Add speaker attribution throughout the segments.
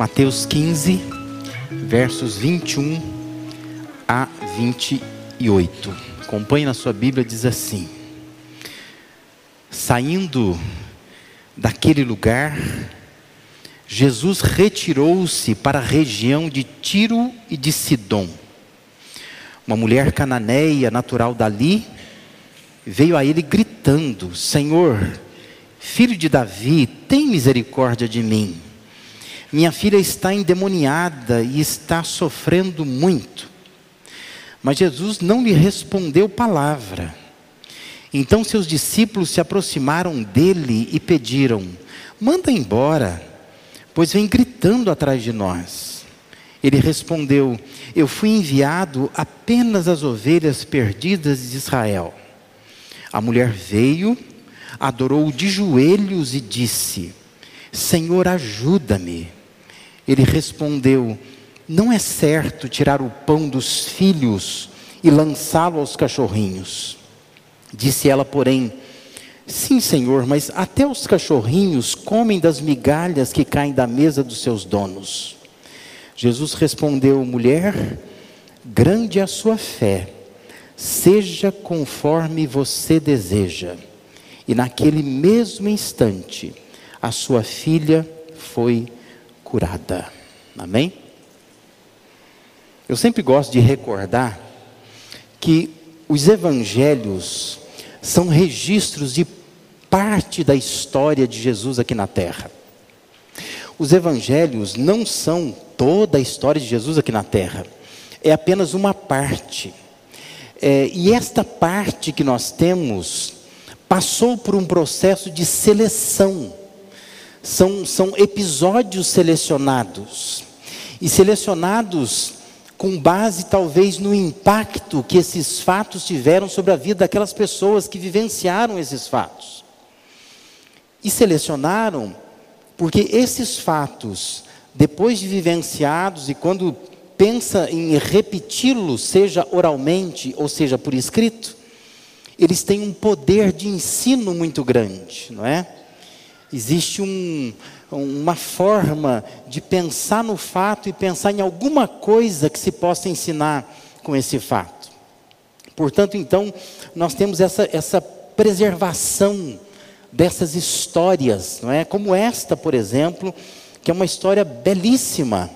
Speaker 1: Mateus 15, versos 21 a 28. Acompanhe na sua Bíblia, diz assim: Saindo daquele lugar, Jesus retirou-se para a região de Tiro e de Sidom. Uma mulher cananeia, natural dali, veio a ele gritando: Senhor, filho de Davi, tem misericórdia de mim. Minha filha está endemoniada e está sofrendo muito. Mas Jesus não lhe respondeu palavra. Então seus discípulos se aproximaram dele e pediram: Manda embora, pois vem gritando atrás de nós. Ele respondeu: Eu fui enviado apenas às ovelhas perdidas de Israel. A mulher veio, adorou de joelhos e disse: Senhor, ajuda-me. Ele respondeu: Não é certo tirar o pão dos filhos e lançá-lo aos cachorrinhos. Disse ela, porém: Sim, Senhor, mas até os cachorrinhos comem das migalhas que caem da mesa dos seus donos. Jesus respondeu: Mulher, grande é a sua fé seja conforme você deseja. E naquele mesmo instante, a sua filha foi curada. Amém? Eu sempre gosto de recordar que os evangelhos são registros de parte da história de Jesus aqui na terra. Os evangelhos não são toda a história de Jesus aqui na terra, é apenas uma parte. É, e esta parte que nós temos passou por um processo de seleção. São, são episódios selecionados. E selecionados com base talvez no impacto que esses fatos tiveram sobre a vida daquelas pessoas que vivenciaram esses fatos. E selecionaram porque esses fatos, depois de vivenciados e quando pensa em repeti-lo, seja oralmente ou seja por escrito, eles têm um poder de ensino muito grande, não é? Existe um, uma forma de pensar no fato e pensar em alguma coisa que se possa ensinar com esse fato. Portanto, então, nós temos essa, essa preservação dessas histórias, não é? Como esta, por exemplo, que é uma história belíssima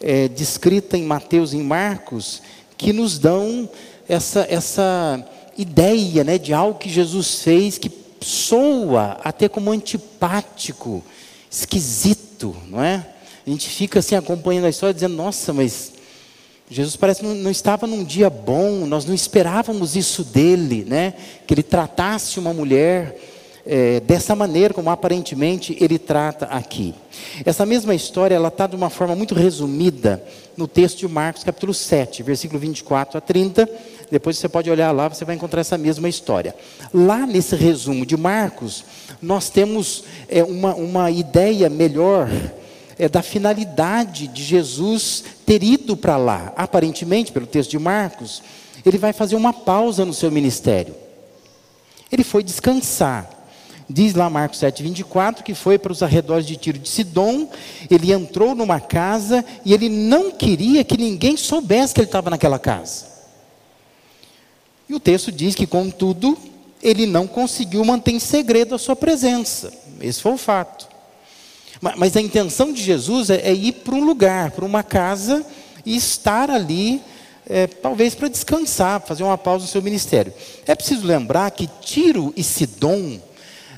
Speaker 1: é, descrita em Mateus e em Marcos, que nos dão essa, essa ideia né, de algo que Jesus fez que soa até como antipático, esquisito, não é? A gente fica assim acompanhando a história dizendo, nossa, mas Jesus parece que não, estava num dia bom, nós não esperávamos isso dele, né? Que ele tratasse uma mulher é, dessa maneira como aparentemente ele trata aqui. Essa mesma história ela está de uma forma muito resumida no texto de Marcos capítulo 7, versículo 24 a 30. Depois você pode olhar lá, você vai encontrar essa mesma história. Lá nesse resumo de Marcos, nós temos é, uma, uma ideia melhor é, da finalidade de Jesus ter ido para lá. Aparentemente, pelo texto de Marcos, ele vai fazer uma pausa no seu ministério. Ele foi descansar. Diz lá Marcos 7, 24, que foi para os arredores de Tiro de Sidom, ele entrou numa casa e ele não queria que ninguém soubesse que ele estava naquela casa. E o texto diz que, contudo, ele não conseguiu manter em segredo a sua presença. Esse foi o fato. Mas a intenção de Jesus é, é ir para um lugar, para uma casa e estar ali, é, talvez para descansar, fazer uma pausa no seu ministério. É preciso lembrar que Tiro e Sidom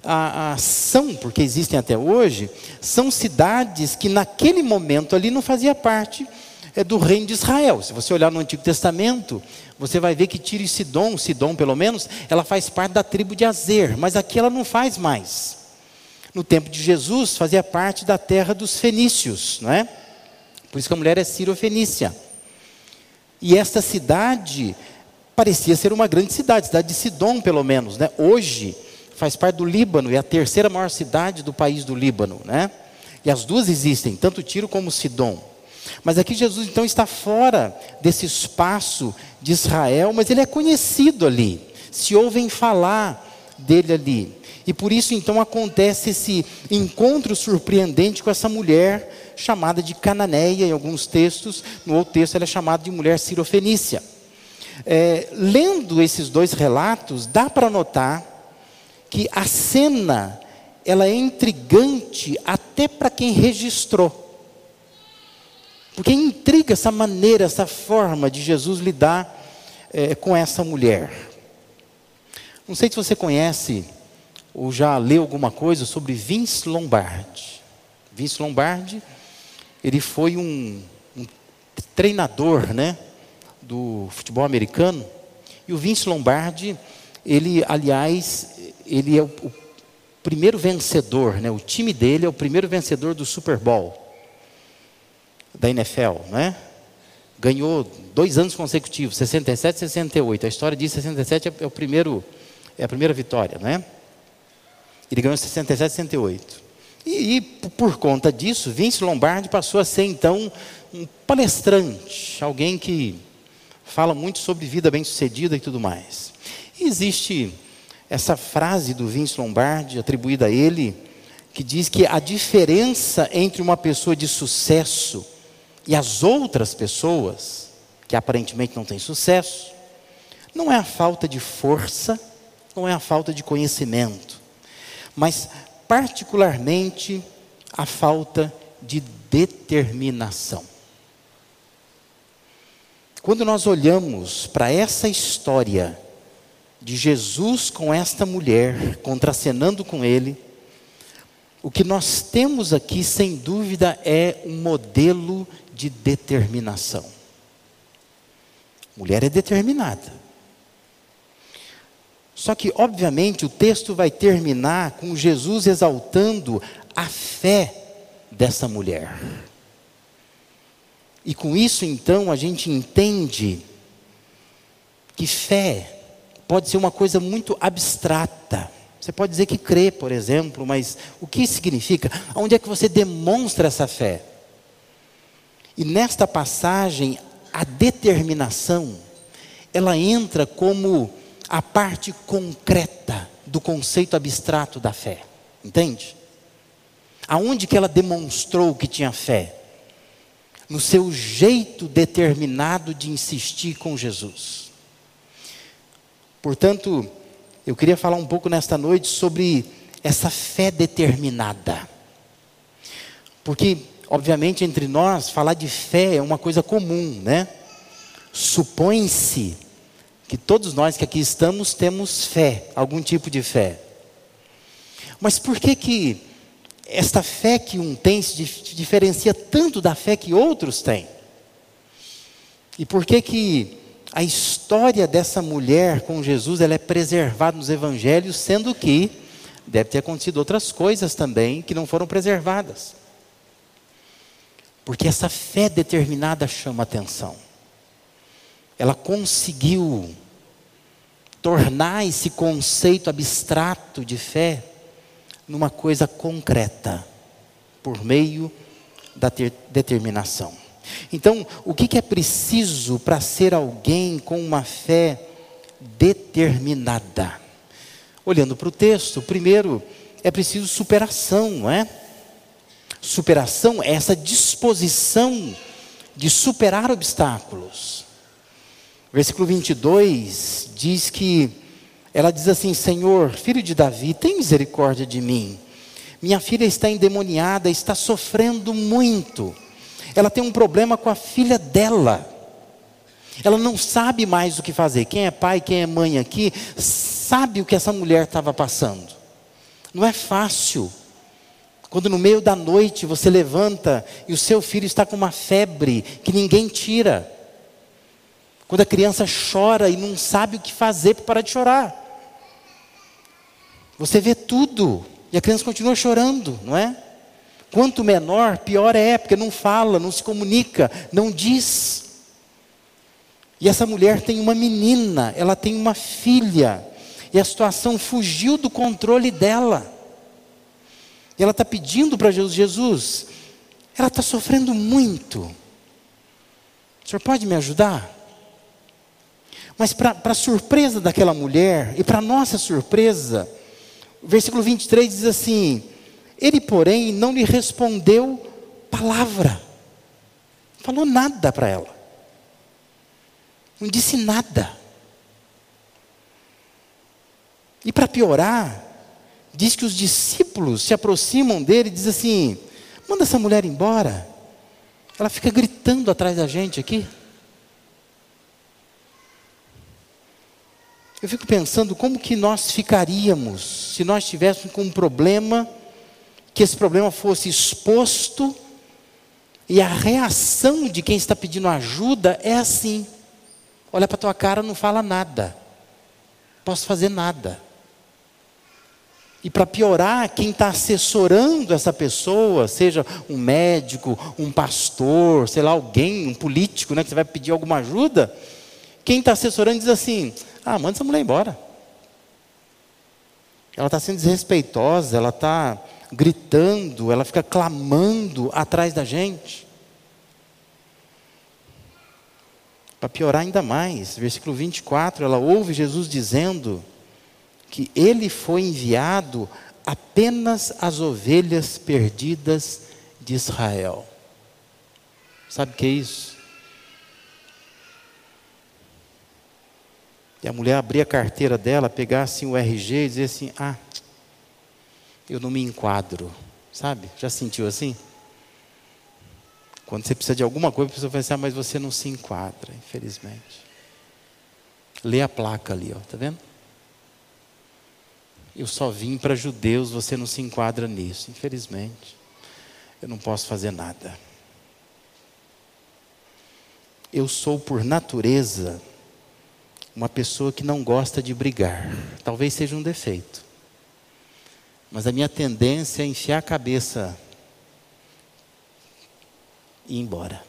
Speaker 1: a, a ação, porque existem até hoje, são cidades que naquele momento ali não fazia parte é, do reino de Israel. Se você olhar no Antigo Testamento, você vai ver que Tiro e Sidom, Sidom pelo menos, ela faz parte da tribo de Azer, mas aqui ela não faz mais. No tempo de Jesus, fazia parte da terra dos fenícios, não é? Por isso que a mulher é Ciro-Fenícia. E esta cidade parecia ser uma grande cidade, cidade de Sidom, pelo menos, né? Hoje, faz parte do Líbano, é a terceira maior cidade do país do Líbano, né? E as duas existem, tanto Tiro como Sidom. Mas aqui Jesus então está fora desse espaço de Israel, mas ele é conhecido ali. Se ouvem falar dele ali. E por isso então acontece esse encontro surpreendente com essa mulher chamada de Cananeia, em alguns textos, no outro texto ela é chamada de mulher sirofenícia. É, lendo esses dois relatos, dá para notar que a cena ela é intrigante até para quem registrou. Porque intriga essa maneira, essa forma de Jesus lidar é, com essa mulher. Não sei se você conhece ou já leu alguma coisa sobre Vince Lombardi. Vince Lombardi, ele foi um, um treinador, né, do futebol americano. E o Vince Lombardi, ele, aliás, ele é o, o primeiro vencedor, né? O time dele é o primeiro vencedor do Super Bowl da NFL, né? Ganhou dois anos consecutivos, 67 e 68. A história diz 67 é, é o primeiro, é a primeira vitória, né? Ele ganhou 67 e 68. E, por conta disso, Vince Lombardi passou a ser então um palestrante, alguém que fala muito sobre vida bem-sucedida e tudo mais. E existe essa frase do Vince Lombardi atribuída a ele, que diz que a diferença entre uma pessoa de sucesso e as outras pessoas, que aparentemente não têm sucesso, não é a falta de força, não é a falta de conhecimento, mas particularmente a falta de determinação. Quando nós olhamos para essa história de Jesus com esta mulher, contracenando com ele, o que nós temos aqui, sem dúvida, é um modelo de determinação. Mulher é determinada. Só que, obviamente, o texto vai terminar com Jesus exaltando a fé dessa mulher. E com isso, então, a gente entende que fé pode ser uma coisa muito abstrata. Você pode dizer que crê, por exemplo, mas o que significa? Onde é que você demonstra essa fé? E nesta passagem, a determinação, ela entra como a parte concreta do conceito abstrato da fé. Entende? Aonde que ela demonstrou que tinha fé? No seu jeito determinado de insistir com Jesus. Portanto, eu queria falar um pouco nesta noite sobre essa fé determinada. Porque obviamente, entre nós, falar de fé é uma coisa comum, né? Supõe-se que todos nós que aqui estamos temos fé, algum tipo de fé. Mas por que que esta fé que um tem se diferencia tanto da fé que outros têm? E por que que a história dessa mulher com Jesus ela é preservada nos evangelhos, sendo que deve ter acontecido outras coisas também que não foram preservadas? Porque essa fé determinada chama atenção. Ela conseguiu tornar esse conceito abstrato de fé numa coisa concreta, por meio da determinação. Então, o que, que é preciso para ser alguém com uma fé determinada? Olhando para o texto, primeiro é preciso superação, não é? Superação é essa disposição de superar obstáculos. Versículo 22 diz que ela diz assim: Senhor, filho de Davi, tem misericórdia de mim. Minha filha está endemoniada, está sofrendo muito. Ela tem um problema com a filha dela. Ela não sabe mais o que fazer. Quem é pai, quem é mãe aqui, sabe o que essa mulher estava passando. Não é fácil. Quando no meio da noite você levanta e o seu filho está com uma febre que ninguém tira. Quando a criança chora e não sabe o que fazer para parar de chorar. Você vê tudo e a criança continua chorando, não é? Quanto menor, pior é, porque não fala, não se comunica, não diz. E essa mulher tem uma menina, ela tem uma filha, e a situação fugiu do controle dela. E ela está pedindo para Jesus: Jesus, ela está sofrendo muito. O senhor pode me ajudar? Mas, para surpresa daquela mulher, e para nossa surpresa, o versículo 23 diz assim: Ele, porém, não lhe respondeu palavra, falou nada para ela, não disse nada. E para piorar, diz que os discípulos se aproximam dele e dizem assim: manda essa mulher embora. Ela fica gritando atrás da gente aqui. Eu fico pensando como que nós ficaríamos se nós estivéssemos com um problema, que esse problema fosse exposto e a reação de quem está pedindo ajuda é assim: olha para tua cara, não fala nada, posso fazer nada. E para piorar, quem está assessorando essa pessoa, seja um médico, um pastor, sei lá, alguém, um político, né, que você vai pedir alguma ajuda, quem está assessorando diz assim: ah, manda essa mulher embora. Ela está sendo desrespeitosa, ela está gritando, ela fica clamando atrás da gente. Para piorar ainda mais, versículo 24, ela ouve Jesus dizendo que ele foi enviado apenas às ovelhas perdidas de Israel. Sabe o que é isso? E a mulher abria a carteira dela, pegasse o RG e dizia assim: Ah, eu não me enquadro. Sabe? Já sentiu assim? Quando você precisa de alguma coisa, a pessoa vai assim: Ah, mas você não se enquadra, infelizmente. Lê a placa ali, ó, tá vendo? Eu só vim para judeus, você não se enquadra nisso. Infelizmente, eu não posso fazer nada. Eu sou, por natureza, uma pessoa que não gosta de brigar. Talvez seja um defeito. Mas a minha tendência é enfiar a cabeça e ir embora.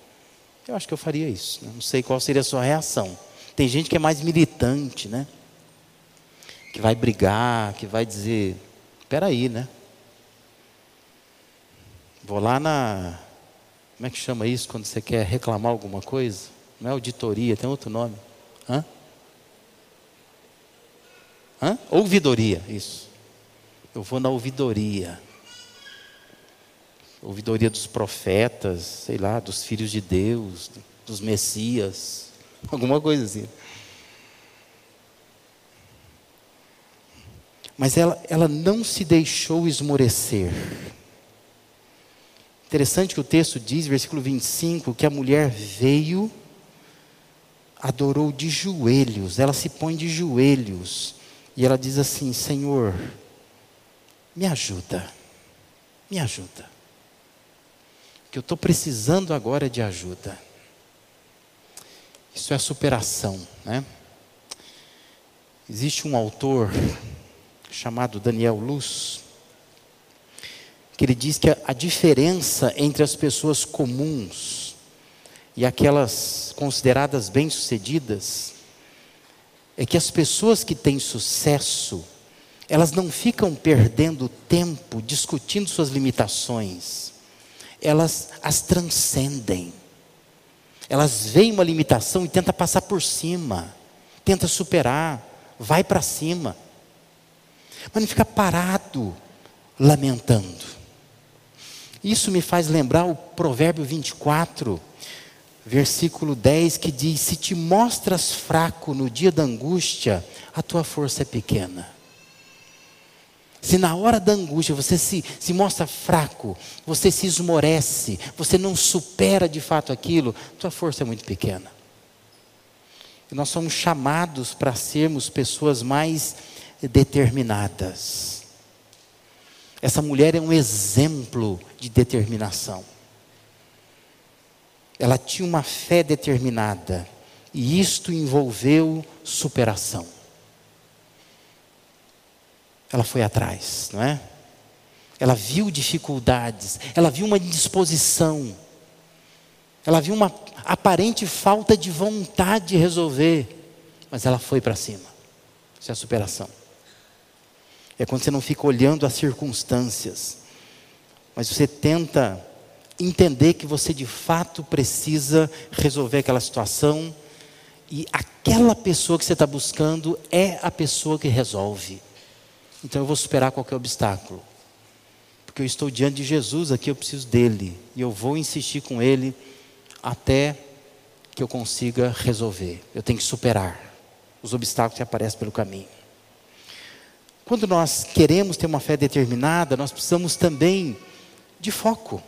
Speaker 1: Eu acho que eu faria isso. Né? Não sei qual seria a sua reação. Tem gente que é mais militante, né? Que vai brigar, que vai dizer: espera aí, né? Vou lá na. Como é que chama isso quando você quer reclamar alguma coisa? Não é auditoria, tem outro nome. Hã? Hã? Ouvidoria, isso. Eu vou na ouvidoria. Ouvidoria dos profetas, sei lá, dos filhos de Deus, dos Messias, alguma coisa assim. Mas ela, ela não se deixou esmorecer. Interessante que o texto diz, versículo 25, que a mulher veio, adorou de joelhos, ela se põe de joelhos, e ela diz assim: Senhor, me ajuda, me ajuda, que eu estou precisando agora de ajuda. Isso é superação, né? Existe um autor chamado Daniel Luz, que ele diz que a, a diferença entre as pessoas comuns e aquelas consideradas bem-sucedidas é que as pessoas que têm sucesso, elas não ficam perdendo tempo discutindo suas limitações, elas as transcendem. Elas veem uma limitação e tenta passar por cima, tenta superar, vai para cima mas não fica parado lamentando. Isso me faz lembrar o provérbio 24, versículo 10, que diz: Se te mostras fraco no dia da angústia, a tua força é pequena. Se na hora da angústia você se, se mostra fraco, você se esmorece, você não supera de fato aquilo, tua força é muito pequena. E nós somos chamados para sermos pessoas mais determinadas. Essa mulher é um exemplo de determinação. Ela tinha uma fé determinada, e isto envolveu superação. Ela foi atrás, não é? Ela viu dificuldades, ela viu uma indisposição, ela viu uma aparente falta de vontade de resolver, mas ela foi para cima. Isso é a superação. É quando você não fica olhando as circunstâncias, mas você tenta entender que você de fato precisa resolver aquela situação E aquela pessoa que você está buscando é a pessoa que resolve. Então eu vou superar qualquer obstáculo. Porque eu estou diante de Jesus aqui, eu preciso dele. E eu vou insistir com ele até que eu consiga resolver. Eu tenho que superar os obstáculos que aparecem pelo caminho. Quando nós queremos ter uma fé determinada, nós precisamos também de foco.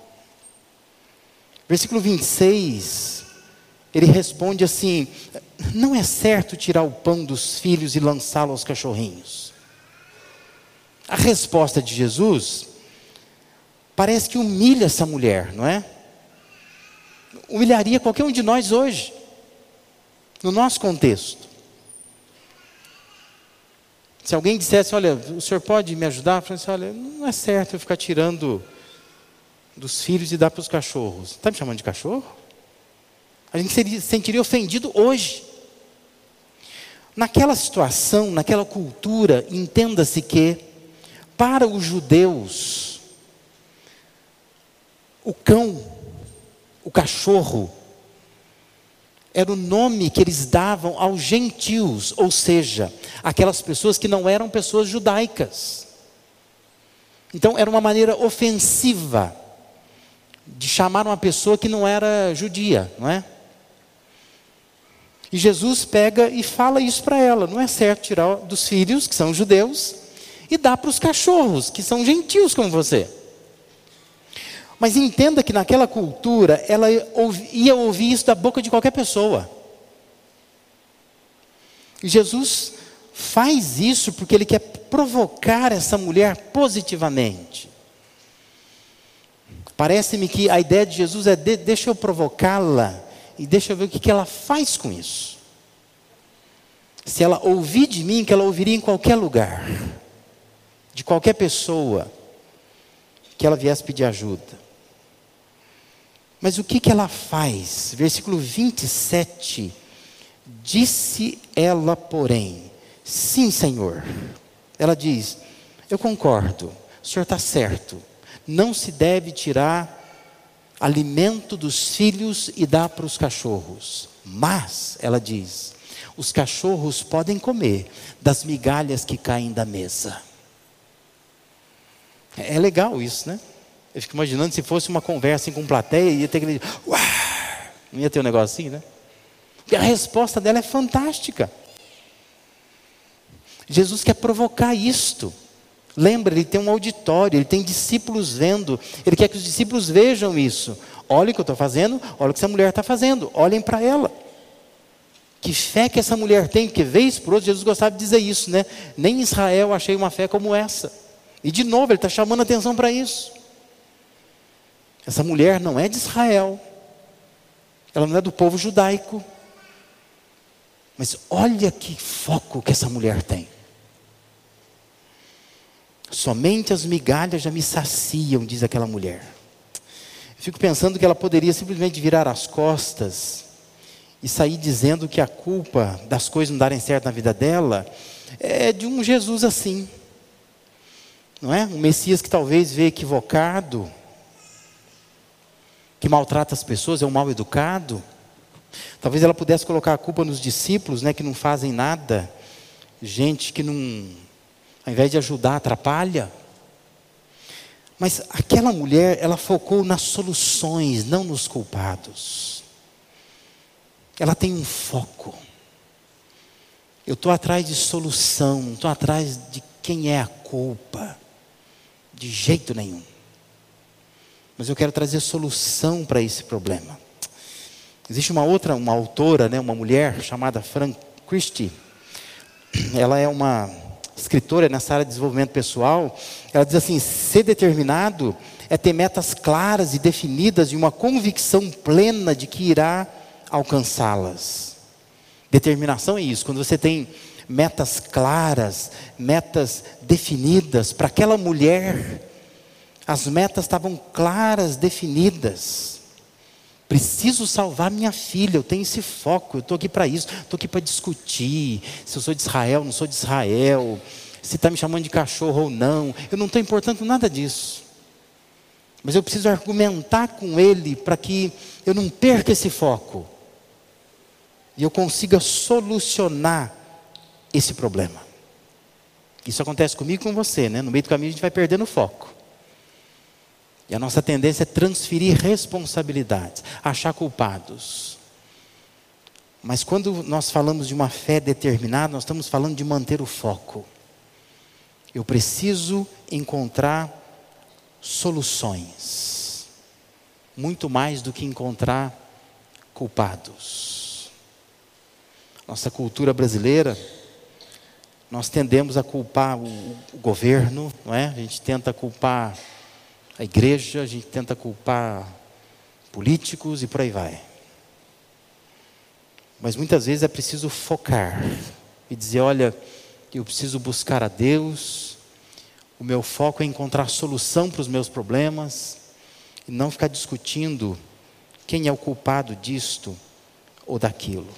Speaker 1: Versículo 26, ele responde assim: Não é certo tirar o pão dos filhos e lançá-lo aos cachorrinhos. A resposta de Jesus parece que humilha essa mulher, não é? Humilharia qualquer um de nós hoje, no nosso contexto. Se alguém dissesse, olha, o senhor pode me ajudar? Eu falei assim, olha, não é certo eu ficar tirando dos filhos e dar para os cachorros. Está me chamando de cachorro? A gente se sentiria ofendido hoje. Naquela situação, naquela cultura, entenda-se que, para os judeus, o cão, o cachorro, era o nome que eles davam aos gentios, ou seja, aquelas pessoas que não eram pessoas judaicas. Então era uma maneira ofensiva de chamar uma pessoa que não era judia, não é? E Jesus pega e fala isso para ela: não é certo tirar dos filhos, que são judeus, e dar para os cachorros, que são gentios como você. Mas entenda que naquela cultura, ela ia ouvir isso da boca de qualquer pessoa. E Jesus faz isso porque ele quer provocar essa mulher positivamente. Parece-me que a ideia de Jesus é: de, deixa eu provocá-la e deixa eu ver o que, que ela faz com isso. Se ela ouvir de mim, que ela ouviria em qualquer lugar, de qualquer pessoa, que ela viesse pedir ajuda. Mas o que, que ela faz? Versículo 27. Disse ela, porém, sim, Senhor. Ela diz: Eu concordo, o senhor está certo. Não se deve tirar alimento dos filhos e dar para os cachorros. Mas, ela diz, os cachorros podem comer das migalhas que caem da mesa. É legal isso, né? Eu fico imaginando se fosse uma conversa com plateia, ia ter que. Não ia ter um negócio assim, né? Porque a resposta dela é fantástica. Jesus quer provocar isto. Lembra, ele tem um auditório, ele tem discípulos vendo, ele quer que os discípulos vejam isso. Olha o que eu estou fazendo, olha o que essa mulher está fazendo, olhem para ela. Que fé que essa mulher tem, porque vez por outra, Jesus gostava de dizer isso, né? Nem em Israel achei uma fé como essa. E de novo, ele está chamando atenção para isso. Essa mulher não é de Israel, ela não é do povo judaico. Mas olha que foco que essa mulher tem. Somente as migalhas já me saciam, diz aquela mulher. Fico pensando que ela poderia simplesmente virar as costas e sair dizendo que a culpa das coisas não darem certo na vida dela é de um Jesus assim. Não é? Um Messias que talvez veio equivocado, que maltrata as pessoas, é um mal educado. Talvez ela pudesse colocar a culpa nos discípulos, né, que não fazem nada. Gente que não, ao invés de ajudar, atrapalha. Mas aquela mulher, ela focou nas soluções, não nos culpados. Ela tem um foco. Eu estou atrás de solução, não estou atrás de quem é a culpa. De jeito nenhum. Mas eu quero trazer solução para esse problema. Existe uma outra, uma autora, né, uma mulher chamada Fran Christie. Ela é uma escritora nessa área de desenvolvimento pessoal. Ela diz assim: ser determinado é ter metas claras e definidas e uma convicção plena de que irá alcançá-las. Determinação é isso, quando você tem metas claras, metas definidas para aquela mulher as metas estavam claras, definidas. Preciso salvar minha filha, eu tenho esse foco, eu estou aqui para isso, estou aqui para discutir se eu sou de Israel, não sou de Israel, se está me chamando de cachorro ou não, eu não estou importando nada disso. Mas eu preciso argumentar com ele para que eu não perca esse foco. e eu consiga solucionar esse problema. Isso acontece comigo e com você, né? No meio do caminho a gente vai perdendo o foco. E a nossa tendência é transferir responsabilidades, achar culpados. Mas quando nós falamos de uma fé determinada, nós estamos falando de manter o foco. Eu preciso encontrar soluções, muito mais do que encontrar culpados. Nossa cultura brasileira, nós tendemos a culpar o, governo, não é? A gente tenta culpar a igreja, a gente tenta culpar políticos e por aí vai. Mas muitas vezes é preciso focar e dizer: olha, eu preciso buscar a Deus, o meu foco é encontrar solução para os meus problemas, e não ficar discutindo quem é o culpado disto ou daquilo.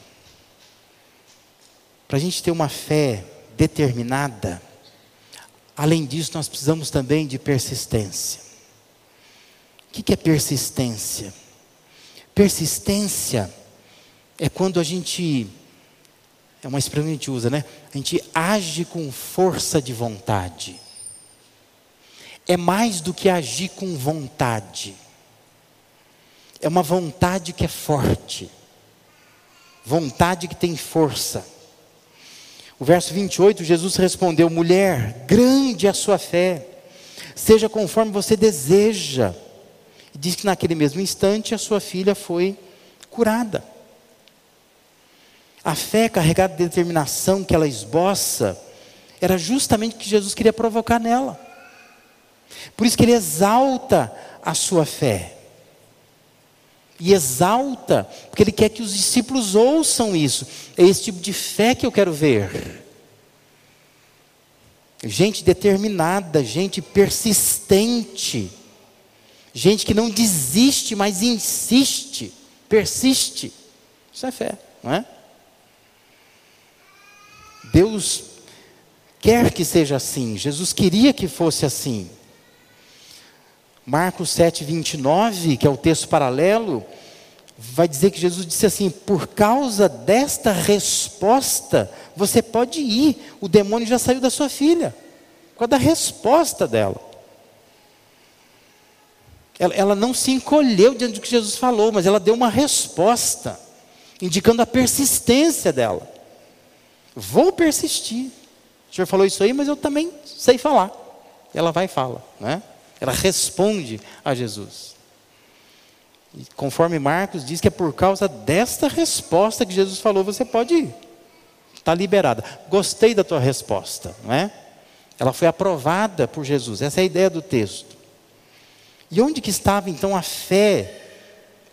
Speaker 1: Para a gente ter uma fé determinada, além disso, nós precisamos também de persistência. O que é persistência? Persistência é quando a gente, é uma expressão que a gente usa, né? A gente age com força de vontade. É mais do que agir com vontade. É uma vontade que é forte. Vontade que tem força. O verso 28, Jesus respondeu: Mulher, grande é a sua fé, seja conforme você deseja. Diz que naquele mesmo instante a sua filha foi curada. A fé carregada de determinação que ela esboça era justamente o que Jesus queria provocar nela. Por isso que ele exalta a sua fé. E exalta, porque ele quer que os discípulos ouçam isso. É esse tipo de fé que eu quero ver. Gente determinada, gente persistente Gente que não desiste, mas insiste, persiste. Isso é fé, não é? Deus quer que seja assim, Jesus queria que fosse assim. Marcos 7, 29, que é o texto paralelo, vai dizer que Jesus disse assim: por causa desta resposta, você pode ir, o demônio já saiu da sua filha, por causa da resposta dela. Ela, ela não se encolheu diante do que Jesus falou, mas ela deu uma resposta, indicando a persistência dela. Vou persistir. O senhor falou isso aí, mas eu também sei falar. Ela vai e fala, né? Ela responde a Jesus. E conforme Marcos diz que é por causa desta resposta que Jesus falou, você pode ir. Está liberada. Gostei da tua resposta, não é? Ela foi aprovada por Jesus. Essa é a ideia do texto. E onde que estava então a fé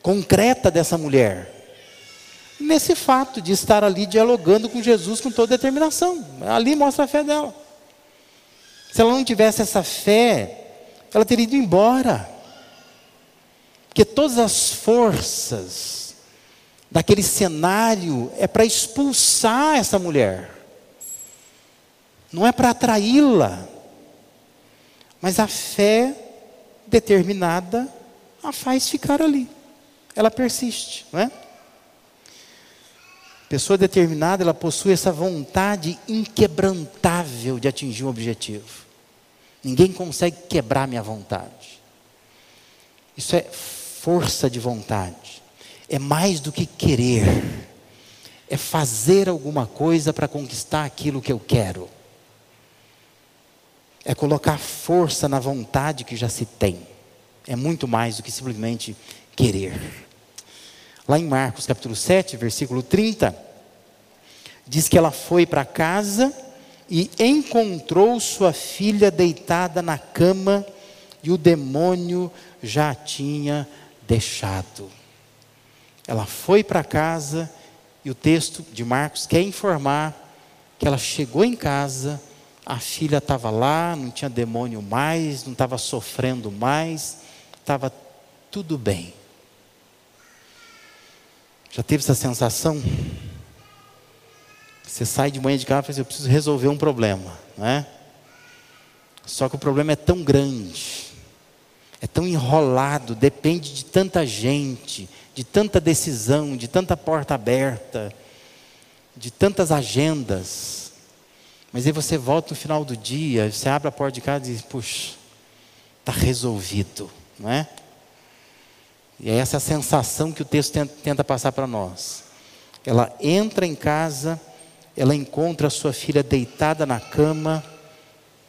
Speaker 1: concreta dessa mulher? Nesse fato de estar ali dialogando com Jesus com toda determinação. Ali mostra a fé dela. Se ela não tivesse essa fé, ela teria ido embora. Porque todas as forças daquele cenário é para expulsar essa mulher. Não é para atraí-la. Mas a fé determinada a faz ficar ali. Ela persiste, não é? Pessoa determinada, ela possui essa vontade inquebrantável de atingir um objetivo. Ninguém consegue quebrar minha vontade. Isso é força de vontade. É mais do que querer. É fazer alguma coisa para conquistar aquilo que eu quero é colocar força na vontade que já se tem. É muito mais do que simplesmente querer. Lá em Marcos capítulo 7, versículo 30, diz que ela foi para casa e encontrou sua filha deitada na cama e o demônio já a tinha deixado. Ela foi para casa e o texto de Marcos quer informar que ela chegou em casa a filha estava lá, não tinha demônio mais, não estava sofrendo mais, estava tudo bem. Já teve essa sensação? Você sai de manhã de casa e fala assim, eu preciso resolver um problema, né? Só que o problema é tão grande, é tão enrolado, depende de tanta gente, de tanta decisão, de tanta porta aberta, de tantas agendas. Mas aí você volta no final do dia, você abre a porta de casa e diz: puxa, está resolvido, não é? E é essa sensação que o texto tenta, tenta passar para nós. Ela entra em casa, ela encontra a sua filha deitada na cama,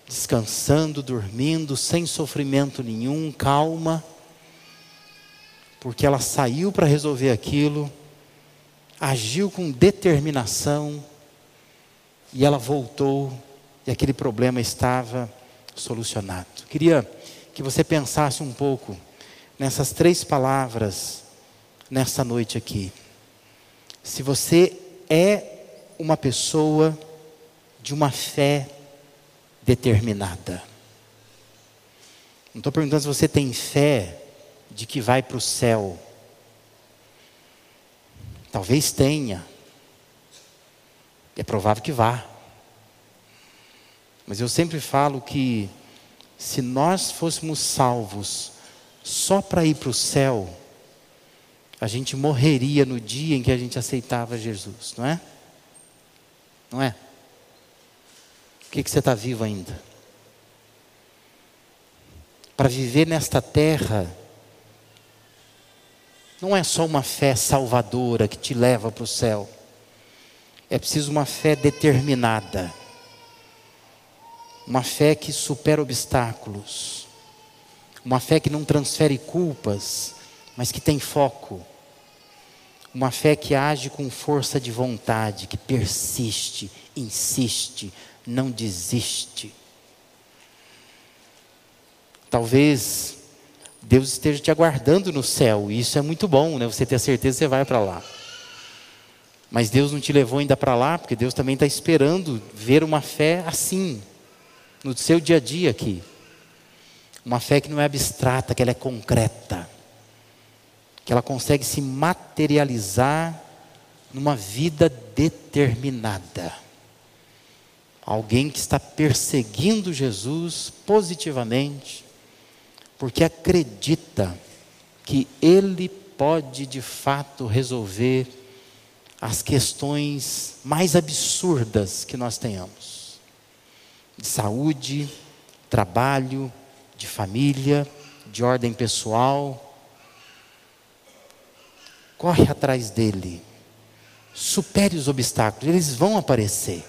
Speaker 1: descansando, dormindo, sem sofrimento nenhum, calma, porque ela saiu para resolver aquilo, agiu com determinação, e ela voltou, e aquele problema estava solucionado. Queria que você pensasse um pouco nessas três palavras nessa noite aqui. Se você é uma pessoa de uma fé determinada. Não estou perguntando se você tem fé de que vai para o céu. Talvez tenha. É provável que vá. Mas eu sempre falo que se nós fôssemos salvos só para ir para o céu, a gente morreria no dia em que a gente aceitava Jesus, não é? Não é? Por que, que você está vivo ainda? Para viver nesta terra, não é só uma fé salvadora que te leva para o céu, é preciso uma fé determinada, uma fé que supera obstáculos, uma fé que não transfere culpas, mas que tem foco, uma fé que age com força de vontade, que persiste, insiste, não desiste. Talvez Deus esteja te aguardando no céu, e isso é muito bom, né? Você ter certeza que você vai para lá. Mas Deus não te levou ainda para lá, porque Deus também está esperando ver uma fé assim, no seu dia a dia aqui. Uma fé que não é abstrata, que ela é concreta. Que ela consegue se materializar numa vida determinada. Alguém que está perseguindo Jesus positivamente, porque acredita que Ele pode de fato resolver as questões mais absurdas que nós tenhamos de saúde, trabalho, de família, de ordem pessoal. Corre atrás dele, supere os obstáculos, eles vão aparecer.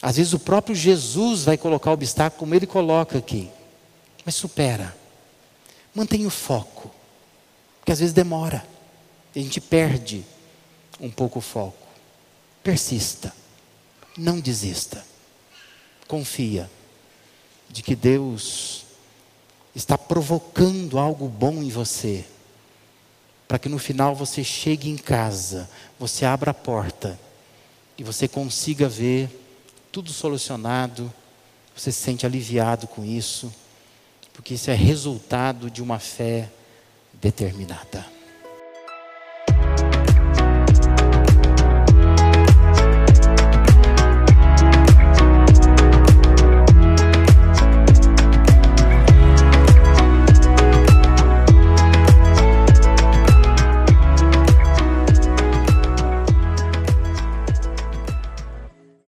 Speaker 1: Às vezes o próprio Jesus vai colocar o obstáculo como ele coloca aqui. Mas supera. Mantenha o foco. Porque às vezes demora. A gente perde um pouco o foco. Persista. Não desista. Confia de que Deus está provocando algo bom em você. Para que no final você chegue em casa, você abra a porta e você consiga ver tudo solucionado, você se sente aliviado com isso, porque isso é resultado de uma fé determinada.